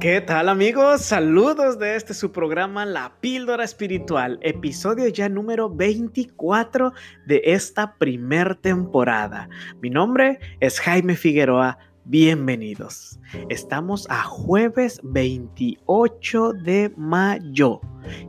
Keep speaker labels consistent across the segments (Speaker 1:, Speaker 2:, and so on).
Speaker 1: ¿Qué tal amigos? Saludos de este su programa La Píldora Espiritual, episodio ya número 24 de esta primer temporada. Mi nombre es Jaime Figueroa, bienvenidos. Estamos a jueves 28 de mayo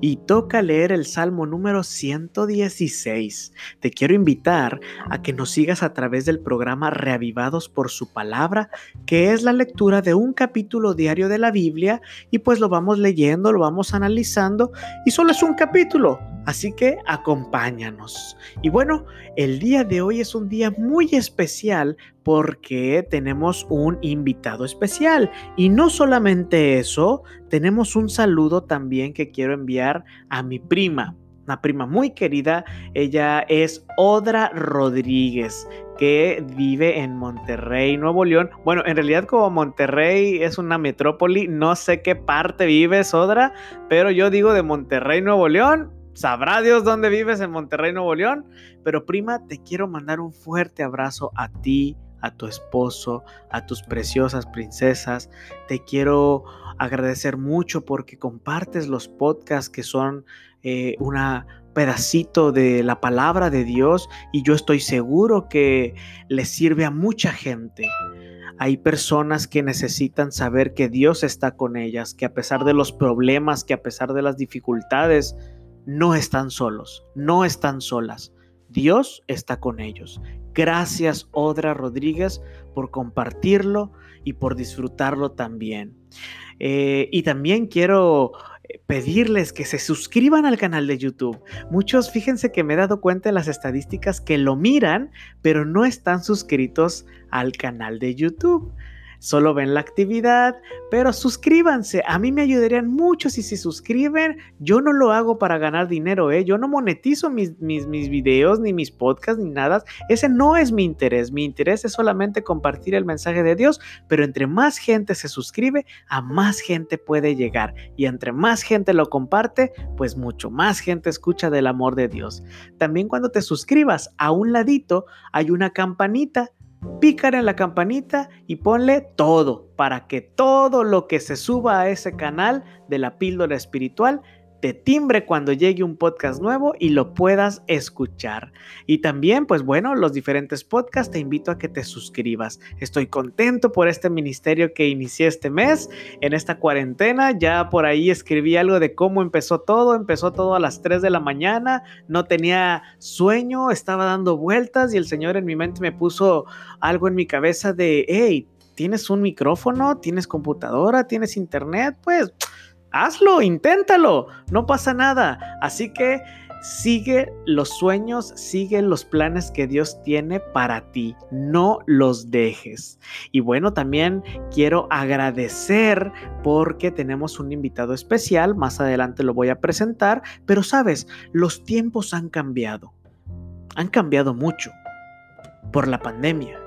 Speaker 1: y toca leer el Salmo número 116. Te quiero invitar a que nos sigas a través del programa Reavivados por su palabra, que es la lectura de un capítulo diario de la Biblia y pues lo vamos leyendo, lo vamos analizando y solo es un capítulo. Así que acompáñanos. Y bueno, el día de hoy es un día muy especial porque tenemos un invitado especial. Y no solamente eso, tenemos un saludo también que quiero enviar a mi prima, una prima muy querida. Ella es Odra Rodríguez que vive en Monterrey, Nuevo León. Bueno, en realidad como Monterrey es una metrópoli, no sé qué parte vives, Odra, pero yo digo de Monterrey, Nuevo León, Sabrá Dios dónde vives en Monterrey, Nuevo León. Pero prima, te quiero mandar un fuerte abrazo a ti, a tu esposo, a tus preciosas princesas. Te quiero agradecer mucho porque compartes los podcasts que son eh, un pedacito de la palabra de Dios y yo estoy seguro que les sirve a mucha gente. Hay personas que necesitan saber que Dios está con ellas, que a pesar de los problemas, que a pesar de las dificultades, no están solos, no están solas. Dios está con ellos. Gracias, Odra Rodríguez, por compartirlo y por disfrutarlo también. Eh, y también quiero eh, pedirles que se suscriban al canal de YouTube. Muchos, fíjense que me he dado cuenta de las estadísticas que lo miran, pero no están suscritos al canal de YouTube solo ven la actividad, pero suscríbanse. A mí me ayudarían mucho si se suscriben. Yo no lo hago para ganar dinero, ¿eh? Yo no monetizo mis, mis, mis videos, ni mis podcasts, ni nada. Ese no es mi interés. Mi interés es solamente compartir el mensaje de Dios, pero entre más gente se suscribe, a más gente puede llegar. Y entre más gente lo comparte, pues mucho más gente escucha del amor de Dios. También cuando te suscribas, a un ladito hay una campanita pícale en la campanita y ponle todo para que todo lo que se suba a ese canal de la píldora espiritual te timbre cuando llegue un podcast nuevo y lo puedas escuchar. Y también, pues bueno, los diferentes podcasts te invito a que te suscribas. Estoy contento por este ministerio que inicié este mes, en esta cuarentena. Ya por ahí escribí algo de cómo empezó todo. Empezó todo a las 3 de la mañana, no tenía sueño, estaba dando vueltas y el Señor en mi mente me puso algo en mi cabeza de, hey, ¿tienes un micrófono? ¿Tienes computadora? ¿Tienes internet? Pues hazlo, inténtalo, no pasa nada. Así que sigue los sueños, sigue los planes que Dios tiene para ti, no los dejes. Y bueno, también quiero agradecer porque tenemos un invitado especial, más adelante lo voy a presentar, pero sabes, los tiempos han cambiado, han cambiado mucho por la pandemia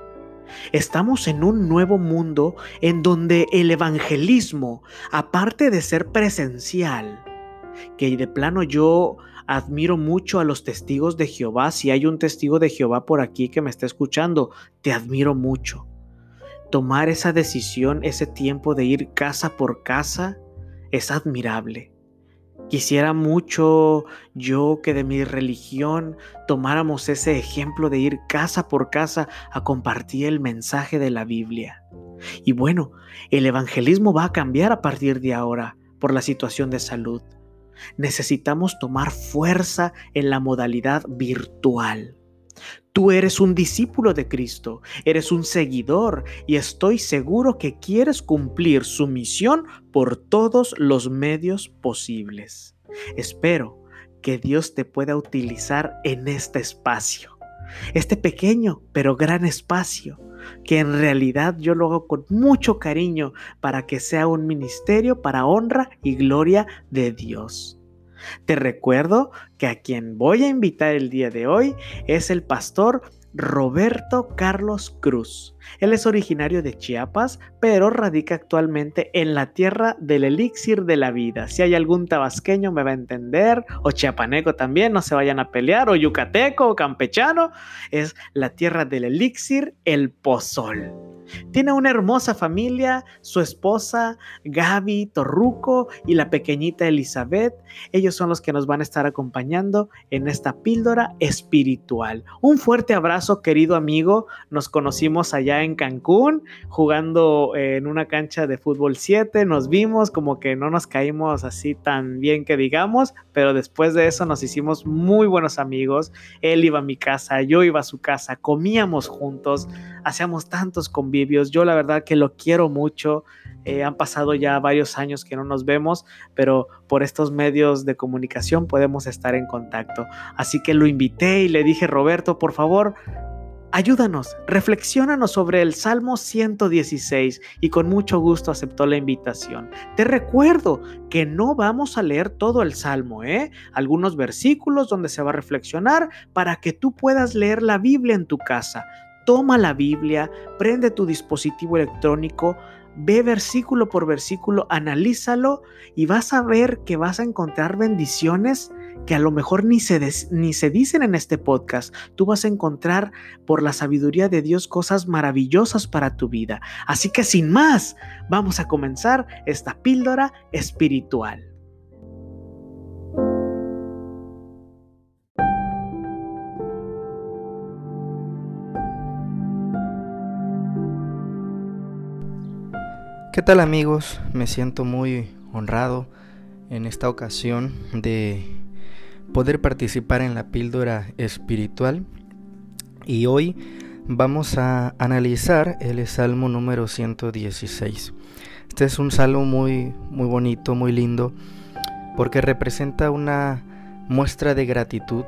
Speaker 1: Estamos en un nuevo mundo en donde el evangelismo, aparte de ser presencial, que de plano yo admiro mucho a los testigos de Jehová, si hay un testigo de Jehová por aquí que me está escuchando, te admiro mucho. Tomar esa decisión, ese tiempo de ir casa por casa, es admirable. Quisiera mucho yo que de mi religión tomáramos ese ejemplo de ir casa por casa a compartir el mensaje de la Biblia. Y bueno, el evangelismo va a cambiar a partir de ahora por la situación de salud. Necesitamos tomar fuerza en la modalidad virtual. Tú eres un discípulo de Cristo, eres un seguidor y estoy seguro que quieres cumplir su misión por todos los medios posibles. Espero que Dios te pueda utilizar en este espacio, este pequeño pero gran espacio, que en realidad yo lo hago con mucho cariño para que sea un ministerio para honra y gloria de Dios. Te recuerdo que a quien voy a invitar el día de hoy es el pastor Roberto Carlos Cruz. Él es originario de Chiapas, pero radica actualmente en la tierra del elixir de la vida. Si hay algún tabasqueño me va a entender, o chiapaneco también, no se vayan a pelear, o yucateco o campechano, es la tierra del elixir, el pozol. Tiene una hermosa familia, su esposa Gaby Torruco y la pequeñita Elizabeth. Ellos son los que nos van a estar acompañando en esta píldora espiritual. Un fuerte abrazo, querido amigo. Nos conocimos allá en Cancún jugando en una cancha de fútbol 7. Nos vimos como que no nos caímos así tan bien que digamos, pero después de eso nos hicimos muy buenos amigos. Él iba a mi casa, yo iba a su casa, comíamos juntos, hacíamos tantos convivios. Yo la verdad que lo quiero mucho. Eh, han pasado ya varios años que no nos vemos, pero por estos medios de comunicación podemos estar en contacto. Así que lo invité y le dije, Roberto, por favor, Ayúdanos, reflexiónanos sobre el Salmo 116 y con mucho gusto aceptó la invitación. Te recuerdo que no vamos a leer todo el Salmo, ¿eh? Algunos versículos donde se va a reflexionar para que tú puedas leer la Biblia en tu casa. Toma la Biblia, prende tu dispositivo electrónico, ve versículo por versículo, analízalo y vas a ver que vas a encontrar bendiciones que a lo mejor ni se, ni se dicen en este podcast. Tú vas a encontrar por la sabiduría de Dios cosas maravillosas para tu vida. Así que sin más, vamos a comenzar esta píldora espiritual.
Speaker 2: ¿Qué tal amigos? Me siento muy honrado en esta ocasión de poder participar en la píldora espiritual y hoy vamos a analizar el Salmo número 116. Este es un salmo muy muy bonito, muy lindo porque representa una muestra de gratitud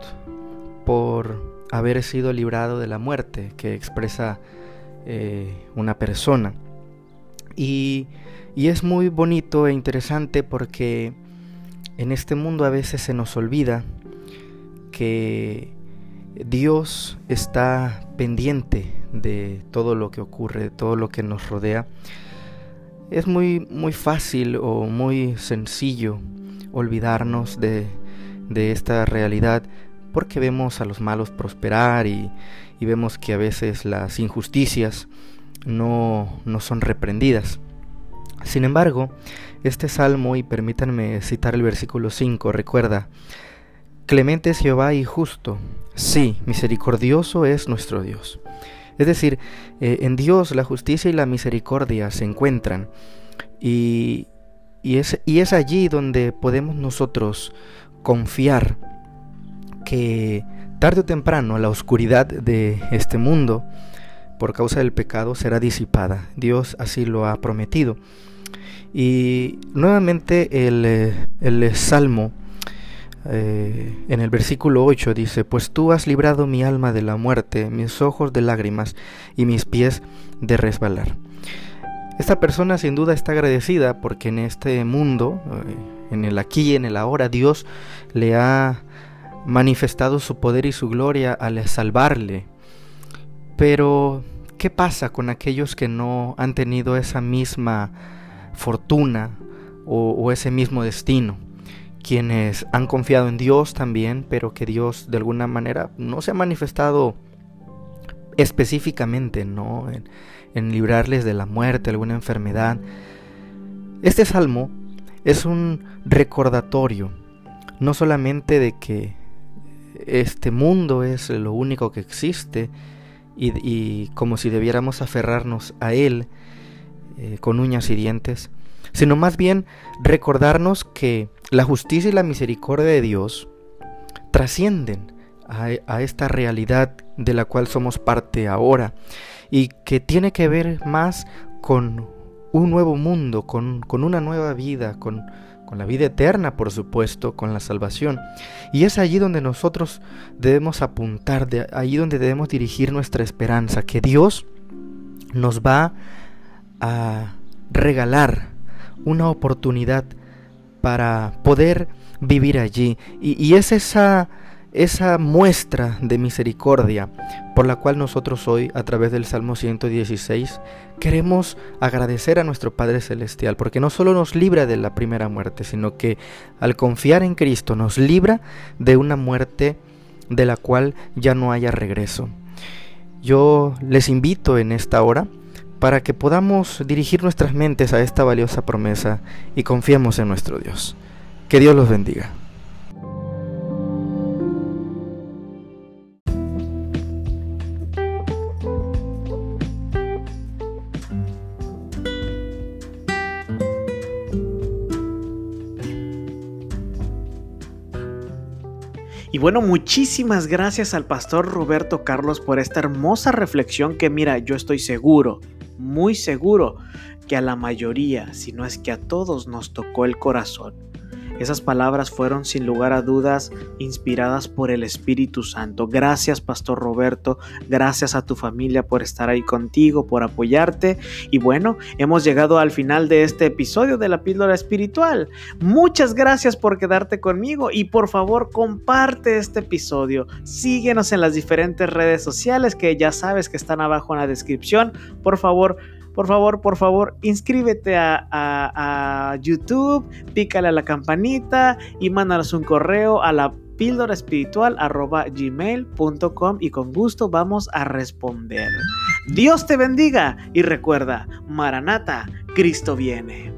Speaker 2: por haber sido librado de la muerte que expresa eh, una persona. Y, es muy bonito e interesante porque en este mundo a veces se nos olvida que Dios está pendiente de todo lo que ocurre, de todo lo que nos rodea. Es muy, muy fácil o muy sencillo olvidarnos de, esta realidad porque vemos a los malos prosperar y, y vemos que a veces las injusticias no, no son reprendidas. Sin embargo, este salmo, y permítanme citar el versículo 5, recuerda, Clemente es Jehová y justo, sí, misericordioso es nuestro Dios. Es decir, eh, en Dios la justicia y la misericordia se encuentran y, y, es, y es allí donde podemos nosotros confiar que tarde o temprano la oscuridad de este mundo por causa del pecado será disipada. Dios así lo ha prometido. Y nuevamente el, eh, Salmo eh, en el versículo 8 dice, pues tú has librado mi alma de la muerte, mis ojos de lágrimas y mis pies de resbalar. Esta persona sin duda está agradecida porque en este mundo, eh, en el aquí y en el ahora, Dios le ha manifestado su poder y su gloria al salvarle pero, ¿qué pasa con aquellos que no han tenido esa misma fortuna o, ese mismo destino? Quienes han confiado en Dios también, pero que Dios de alguna manera no se ha manifestado específicamente, ¿no? En, en librarles de la muerte, alguna enfermedad. Este salmo es un recordatorio, no solamente de que este mundo es lo único que existe, y, como si debiéramos aferrarnos a Él eh, con uñas y dientes, sino más bien recordarnos que la justicia y la misericordia de Dios trascienden a, esta realidad de la cual somos parte ahora y que tiene que ver más con un nuevo mundo, con, con una nueva vida, con, con la vida eterna, por supuesto, con la salvación. Y es allí donde nosotros debemos apuntar, de allí donde debemos dirigir nuestra esperanza, que Dios nos va a regalar una oportunidad para poder vivir allí. Y, y es esa esa muestra de misericordia por la cual nosotros hoy, a través del Salmo 116, queremos agradecer a nuestro Padre Celestial, porque no solo nos libra de la primera muerte, sino que al confiar en Cristo nos libra de una muerte de la cual ya no haya regreso. Yo les invito en esta hora para que podamos dirigir nuestras mentes a esta valiosa promesa y confiemos en nuestro Dios. Que Dios los bendiga.
Speaker 1: Y bueno, muchísimas gracias al pastor Roberto Carlos por esta hermosa reflexión que mira, yo estoy seguro, muy seguro, que a la mayoría, si no es que a todos nos tocó el corazón. Esas palabras fueron sin lugar a dudas inspiradas por el Espíritu Santo. Gracias, Pastor Roberto. Gracias a tu familia por estar ahí contigo, por apoyarte. Y bueno, hemos llegado al final de este episodio de la píldora espiritual. Muchas gracias por quedarte conmigo y por favor comparte este episodio. Síguenos en las diferentes redes sociales que ya sabes que están abajo en la descripción. Por favor, por favor, por favor, inscríbete a, YouTube, pícale a la campanita y mándanos un correo a la píldora espiritual y con gusto vamos a responder. Dios te bendiga y recuerda, Maranata, Cristo viene.